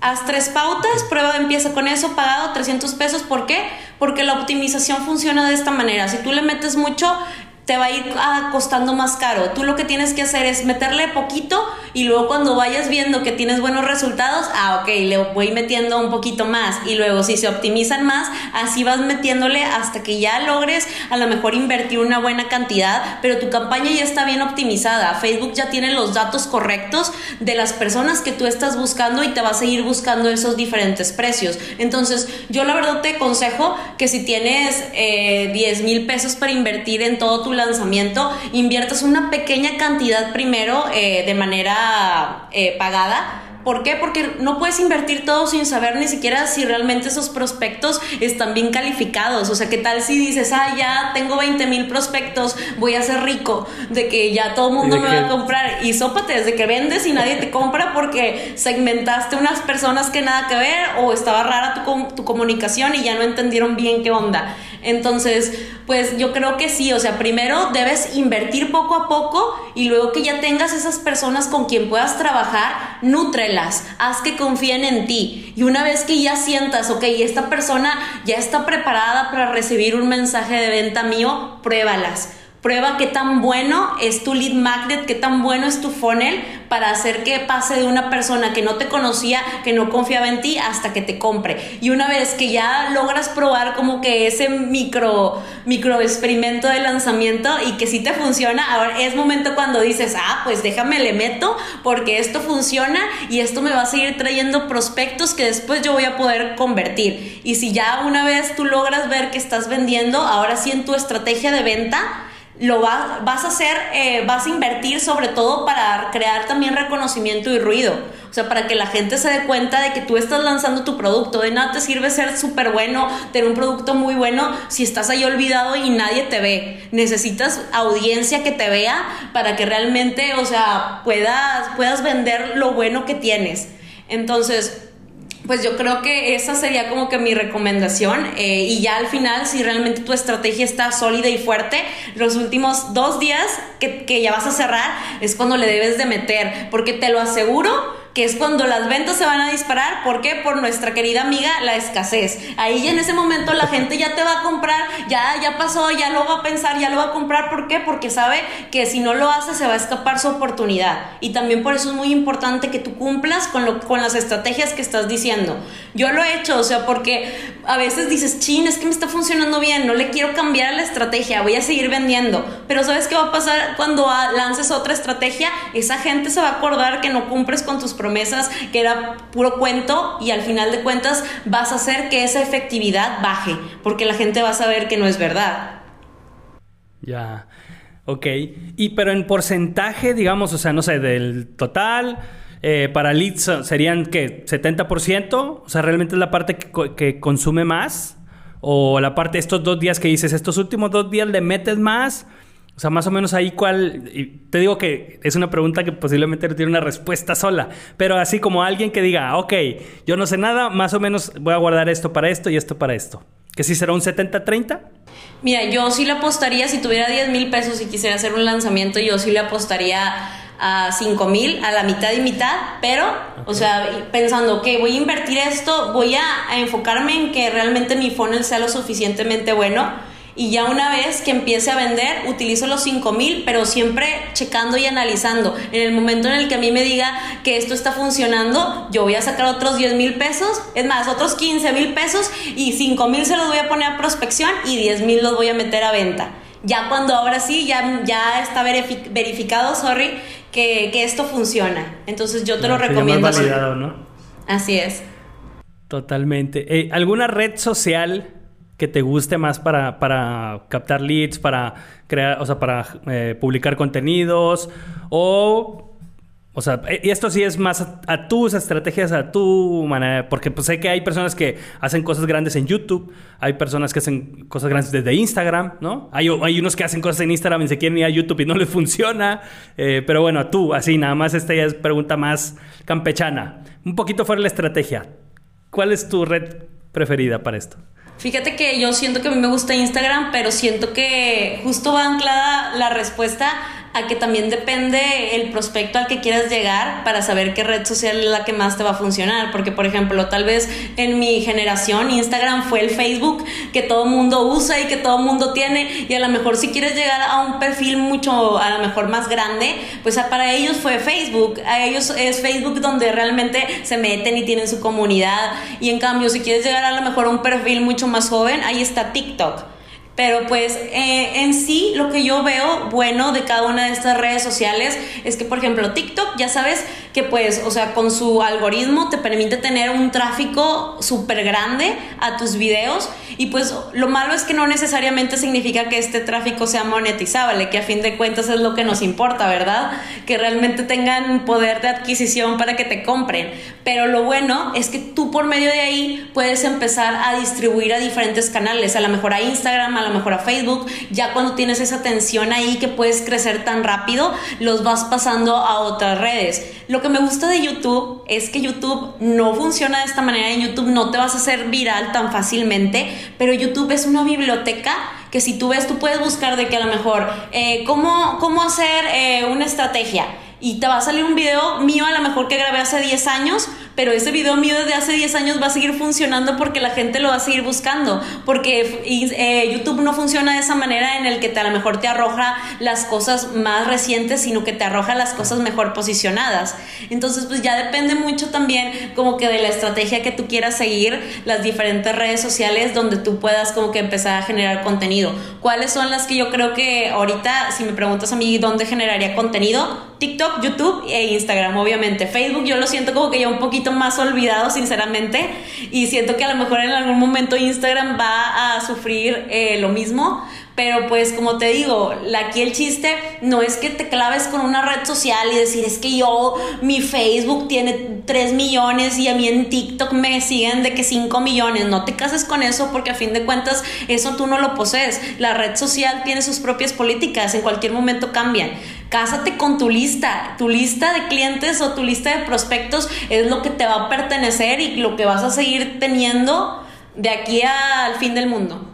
Haz tres pautas, prueba, empieza con eso, pagado 300 pesos. ¿Por qué? Porque la optimización funciona de esta manera. Si tú le metes mucho, te va a ir ah, costando más caro. Tú lo que tienes que hacer es meterle poquito y luego cuando vayas viendo que tienes buenos resultados, ah, ok, le voy metiendo un poquito más y luego si se optimizan más, así vas metiéndole hasta que ya logres a lo mejor invertir una buena cantidad, pero tu campaña ya está bien optimizada. Facebook ya tiene los datos correctos de las personas que tú estás buscando y te va a seguir buscando esos diferentes precios. Entonces, yo la verdad te aconsejo que si tienes eh, 10 mil pesos para invertir en todo tu lanzamiento, inviertas una pequeña cantidad primero eh, de manera eh, pagada ¿Por qué? Porque no puedes invertir todo sin saber ni siquiera si realmente esos prospectos están bien calificados. O sea, ¿qué tal si dices, ah, ya tengo 20 mil prospectos, voy a ser rico, de que ya todo el mundo me va a comprar? Y sópate, desde que vendes y nadie te compra porque segmentaste unas personas que nada que ver o estaba rara tu, tu comunicación y ya no entendieron bien qué onda. Entonces, pues yo creo que sí, o sea, primero debes invertir poco a poco y luego que ya tengas esas personas con quien puedas trabajar, nútrelas, haz que confíen en ti. Y una vez que ya sientas, ok, esta persona ya está preparada para recibir un mensaje de venta mío, pruébalas Prueba qué tan bueno es tu lead magnet, qué tan bueno es tu funnel para hacer que pase de una persona que no te conocía, que no confiaba en ti, hasta que te compre. Y una vez que ya logras probar como que ese micro, micro experimento de lanzamiento y que sí te funciona, ahora es momento cuando dices, ah, pues déjame le meto porque esto funciona y esto me va a seguir trayendo prospectos que después yo voy a poder convertir. Y si ya una vez tú logras ver que estás vendiendo, ahora sí en tu estrategia de venta, lo vas a hacer, eh, vas a invertir sobre todo para crear también reconocimiento y ruido. O sea, para que la gente se dé cuenta de que tú estás lanzando tu producto. De nada te sirve ser súper bueno, tener un producto muy bueno si estás ahí olvidado y nadie te ve. Necesitas audiencia que te vea para que realmente, o sea, puedas, puedas vender lo bueno que tienes. Entonces, pues yo creo que esa sería como que mi recomendación eh, y ya al final si realmente tu estrategia está sólida y fuerte los últimos dos días que, que ya vas a cerrar es cuando le debes de meter porque te lo aseguro que es cuando las ventas se van a disparar. ¿Por qué? Por nuestra querida amiga, la escasez. Ahí en ese momento la gente ya te va a comprar, ya, ya pasó, ya lo va a pensar, ya lo va a comprar. ¿Por qué? Porque sabe que si no lo hace se va a escapar su oportunidad. Y también por eso es muy importante que tú cumplas con, lo, con las estrategias que estás diciendo. Yo lo he hecho, o sea, porque a veces dices, chin, es que me está funcionando bien, no le quiero cambiar la estrategia, voy a seguir vendiendo. Pero ¿sabes qué va a pasar cuando lances otra estrategia? Esa gente se va a acordar que no cumples con tus promesas, que era puro cuento y al final de cuentas vas a hacer que esa efectividad baje, porque la gente va a saber que no es verdad. Ya, ok. Y pero en porcentaje, digamos, o sea, no sé, del total... Eh, para leads serían que 70%, o sea, realmente es la parte que, que, consume más, o la parte de estos dos días que dices, estos últimos dos días le metes más, sea, más o menos ahí cuál... te digo que es una pregunta que posiblemente no tiene una respuesta sola, pero así como alguien que diga, ok, yo no sé nada, más o menos voy a guardar esto para esto y esto para esto. ¿Que sí será un 70-30? Mira, yo sí le apostaría, si tuviera 10 mil pesos y quisiera hacer un lanzamiento, yo sí le apostaría a 5 mil, a la mitad y mitad, pero, o sea, pensando que voy a invertir esto, voy a enfocarme en que realmente mi funnel sea lo suficientemente bueno y ya una vez que empiece a vender, utilizo los 5 mil, pero siempre checando y analizando. En el momento en el que a mí me diga que esto está funcionando, yo voy a sacar otros 10 mil pesos, es más, otros 15 mil pesos y 5 mil se los voy a poner a prospección y 10 mil los voy a meter a venta. Ya cuando ahora sí, ya, ya está verificado, sorry, que, que esto funciona. Entonces yo te lo recomiendo. Validado, ¿no? Así es. Totalmente. Eh, ¿Alguna red social que te guste más para, para captar leads, para crear, o sea, para eh, publicar contenidos o o sea, y esto sí es más a, tus estrategias, a tu manera, porque pues sé que hay personas que hacen cosas grandes en YouTube, hay personas que hacen cosas grandes desde Instagram, ¿no? Hay, hay unos que hacen cosas en Instagram y se quieren ir a YouTube y no les (laughs) funciona, eh, pero bueno, tú, así, nada más esta ya es pregunta más campechana. Un poquito fuera de la estrategia. ¿Cuál es tu red preferida para esto? Fíjate que yo siento que a mí me gusta Instagram, pero siento que justo va anclada la respuesta a que también depende el prospecto al que quieras llegar para saber qué red social es la que más te va a funcionar. Porque, por ejemplo, tal vez en mi generación Instagram fue el Facebook que todo mundo usa y que todo mundo tiene. Y a lo mejor si quieres llegar a un perfil mucho, a lo mejor más grande, pues para ellos fue Facebook. A ellos es Facebook donde realmente se meten y tienen su comunidad. Y en cambio, si quieres llegar a lo mejor a un perfil mucho más joven, ahí está TikTok Pero pues eh, en sí lo que yo veo bueno de cada una de estas redes sociales es que por ejemplo TikTok ya sabes que pues o sea con su algoritmo te permite tener un tráfico súper grande a tus videos y pues lo malo es que no necesariamente significa que este tráfico sea monetizable, que a fin de cuentas es lo que nos importa, ¿verdad? Que realmente tengan poder de adquisición para que te compren. Pero lo bueno es que tú por medio de ahí puedes empezar a distribuir a diferentes canales, a lo mejor a Instagram, a lo mejor a Facebook, ya cuando tienes esa atención ahí que puedes crecer tan rápido, los vas pasando a otras redes. Lo que me gusta de YouTube es que YouTube no funciona de esta manera, en YouTube no te vas a hacer viral tan fácilmente, pero YouTube es una biblioteca que si tú ves, tú puedes buscar de que a lo mejor, eh, ¿cómo, ¿cómo hacer eh, una estrategia? Y te va a salir un video mío a lo mejor que grabé hace 10 años, pero ese video mío de hace 10 años va a seguir funcionando porque la gente lo va a seguir buscando, porque eh, YouTube no funciona de esa manera en el que te, a lo mejor te arroja las cosas más recientes, sino que te arroja las cosas mejor posicionadas. Entonces, pues ya depende mucho también como que de la estrategia que tú quieras seguir, las diferentes redes sociales donde tú puedas como que empezar a generar contenido. ¿Cuáles son las que yo creo que ahorita, si me preguntas a mí dónde generaría contenido, TikTok, YouTube e Instagram, obviamente. Facebook yo lo siento como que ya un poquito más olvidado, sinceramente, y siento que a lo mejor en algún momento Instagram va a sufrir eh, lo mismo, pero pues como te digo, aquí el chiste no es que te claves con una red social y decir es que yo, mi Facebook tiene 3 millones y a mí en TikTok me siguen de que 5 millones. No te cases con eso porque a fin de cuentas eso tú no lo posees. La red social tiene sus propias políticas, en cualquier momento cambian cásate con tu lista. Tu lista de clientes o tu lista de prospectos es lo que te va a pertenecer y lo que vas a seguir teniendo de aquí al fin del mundo.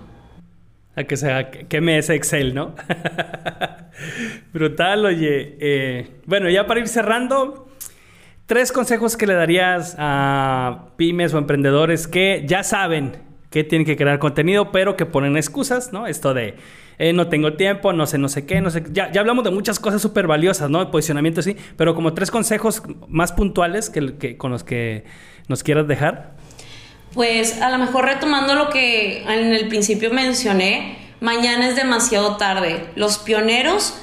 A que sea, que me es Excel, ¿no? (laughs) Brutal, oye. Eh, bueno, ya para ir cerrando, tres consejos que le darías a pymes o emprendedores que ya saben que tienen que crear contenido, pero que ponen excusas, ¿no? Esto de eh, no tengo tiempo, no sé, no sé qué, no sé. Ya, ya hablamos de muchas cosas súper valiosas, ¿no? Posicionamiento, sí, pero como tres consejos más puntuales que, con los que nos quieras dejar. Pues a lo mejor retomando lo que en el principio mencioné, mañana es demasiado tarde. Los pioneros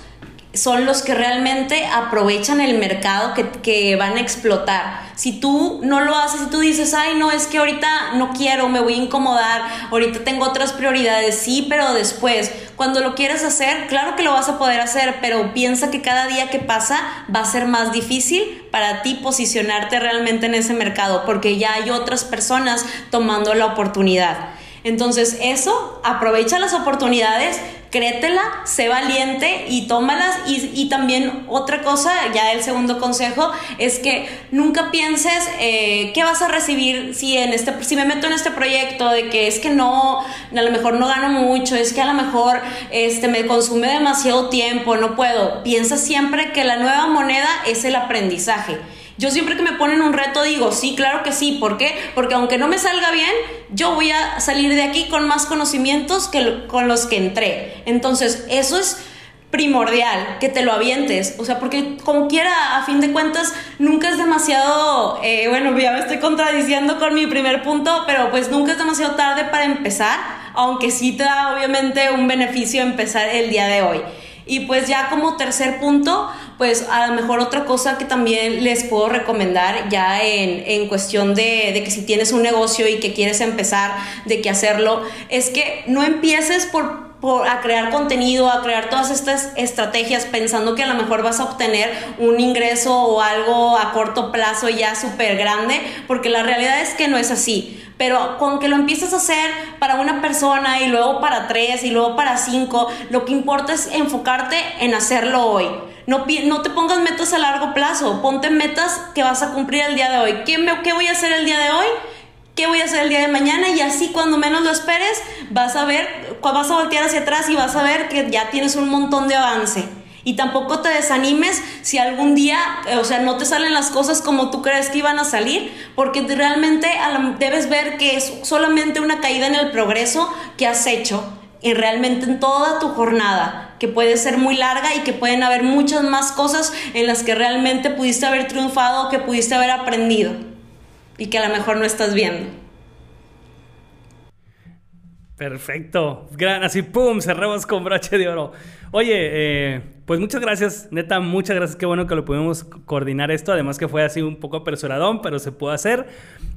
son los que realmente aprovechan el mercado que, que, van a explotar. Si tú no lo haces, si tú dices, ay, no, es que ahorita no quiero, me voy a incomodar, ahorita tengo otras prioridades, sí, pero después, cuando lo quieres hacer, claro que lo vas a poder hacer, pero piensa que cada día que pasa va a ser más difícil para ti posicionarte realmente en ese mercado, porque ya hay otras personas tomando la oportunidad. Entonces, eso, aprovecha las oportunidades, créetela, sé valiente y tómalas. Y, también otra cosa, ya el segundo consejo, es que nunca pienses eh, qué vas a recibir si, en este, si me meto en este proyecto, de que es que no, a lo mejor no gano mucho, es que a lo mejor este, me consume demasiado tiempo, no puedo. Piensa siempre que la nueva moneda es el aprendizaje. Yo siempre que me ponen un reto digo, sí, claro que sí. ¿Por qué? Porque aunque no me salga bien, yo voy a salir de aquí con más conocimientos que con los que entré. Entonces, eso es primordial, que te lo avientes. O sea, porque como quiera, a fin de cuentas, nunca es demasiado, eh, bueno, ya me estoy contradiciendo con mi primer punto, pero pues nunca es demasiado tarde para empezar, aunque sí te da obviamente un beneficio empezar el día de hoy. Y pues ya como tercer punto, pues a lo mejor otra cosa que también les puedo recomendar ya en, en cuestión de, de, que si tienes un negocio y que quieres empezar, de que hacerlo, es que no empieces por, a crear contenido, a crear todas estas estrategias pensando que a lo mejor vas a obtener un ingreso o algo a corto plazo ya súper grande, porque la realidad es que no es así pero con que lo empieces a hacer para una persona y luego para tres y luego para cinco, lo que importa es enfocarte en hacerlo hoy. No, no te pongas metas a largo plazo, ponte metas que vas a cumplir el día de hoy. ¿Qué, ¿Qué voy a hacer el día de hoy? ¿Qué voy a hacer el día de mañana? Y así cuando menos lo esperes, vas a ver, vas a voltear hacia atrás y vas a ver que ya tienes un montón de avance. Y tampoco te desanimes si algún día, eh, o sea, no te salen las cosas como tú crees que iban a salir, porque realmente debes ver que es solamente una caída en el progreso que has hecho y realmente en toda tu jornada, que puede ser muy larga y que pueden haber muchas más cosas en las que realmente pudiste haber triunfado, que pudiste haber aprendido y que a lo mejor no estás viendo. Perfecto. Gran, así, ¡pum! Cerramos con broche de oro. Oye, eh, pues muchas gracias, neta, muchas gracias. Qué bueno que lo pudimos coordinar esto. Además que fue así un poco apresuradón, pero se pudo hacer.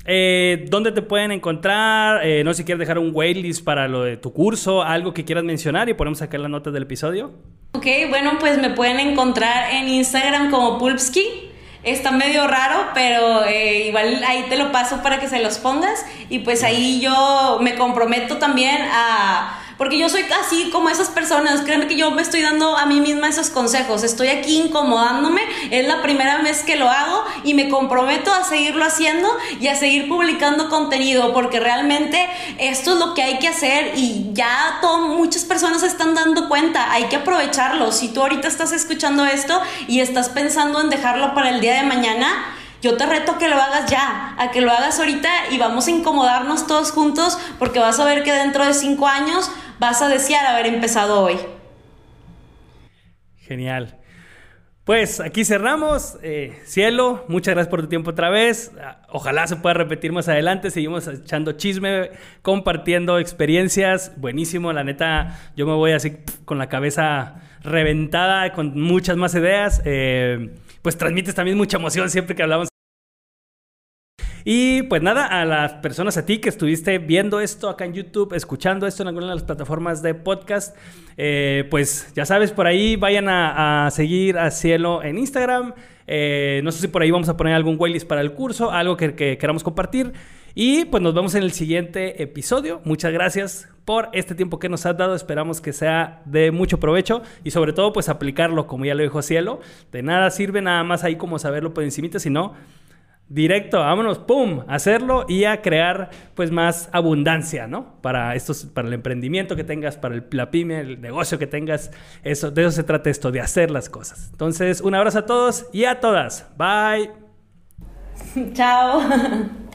Eh, ¿Dónde te pueden encontrar? Eh, no sé si quieres dejar un waitlist para lo de tu curso, algo que quieras mencionar y ponemos acá las notas del episodio. Ok, bueno, pues me pueden encontrar en Instagram como Pulpsky. Está medio raro, pero eh, igual ahí te lo paso para que se los pongas. Y pues ahí yo me comprometo también a porque yo soy así como esas personas, créeme que yo me estoy dando a mí misma esos consejos, estoy aquí incomodándome, es la primera vez que lo hago y me comprometo a seguirlo haciendo y a seguir publicando contenido, porque realmente esto es lo que hay que hacer y ya muchas personas se están dando cuenta, hay que aprovecharlo. Si tú ahorita estás escuchando esto y estás pensando en dejarlo para el día de mañana, yo te reto a que lo hagas ya, a que lo hagas ahorita y vamos a incomodarnos todos juntos porque vas a ver que dentro de cinco años vas a desear haber empezado hoy. Genial. Pues aquí cerramos. Eh, cielo, muchas gracias por tu tiempo otra vez. Ojalá se pueda repetir más adelante. Seguimos echando chisme, compartiendo experiencias. Buenísimo, la neta. Yo me voy así con la cabeza reventada, con muchas más ideas. Eh, pues transmites también mucha emoción siempre que hablamos y pues nada, a las personas a ti que estuviste viendo esto acá en YouTube, escuchando esto en alguna de las plataformas de podcast, eh, pues ya sabes, por ahí vayan a, seguir a Cielo en Instagram. Eh, no sé si por ahí vamos a poner algún waitlist para el curso, algo que, queramos compartir. Y pues nos vemos en el siguiente episodio. Muchas gracias por este tiempo que nos has dado. Esperamos que sea de mucho provecho y sobre todo pues aplicarlo, como ya lo dijo Cielo. De nada sirve nada más ahí como saberlo por encimita, sino directo, vámonos, pum, hacerlo y a crear pues más abundancia, ¿no? Para estos, para el emprendimiento que tengas, para el, la pyme, el negocio que tengas, eso, de eso se trata esto, de hacer las cosas. Entonces, un abrazo a todos y a todas. Bye. (laughs) Chao. (laughs)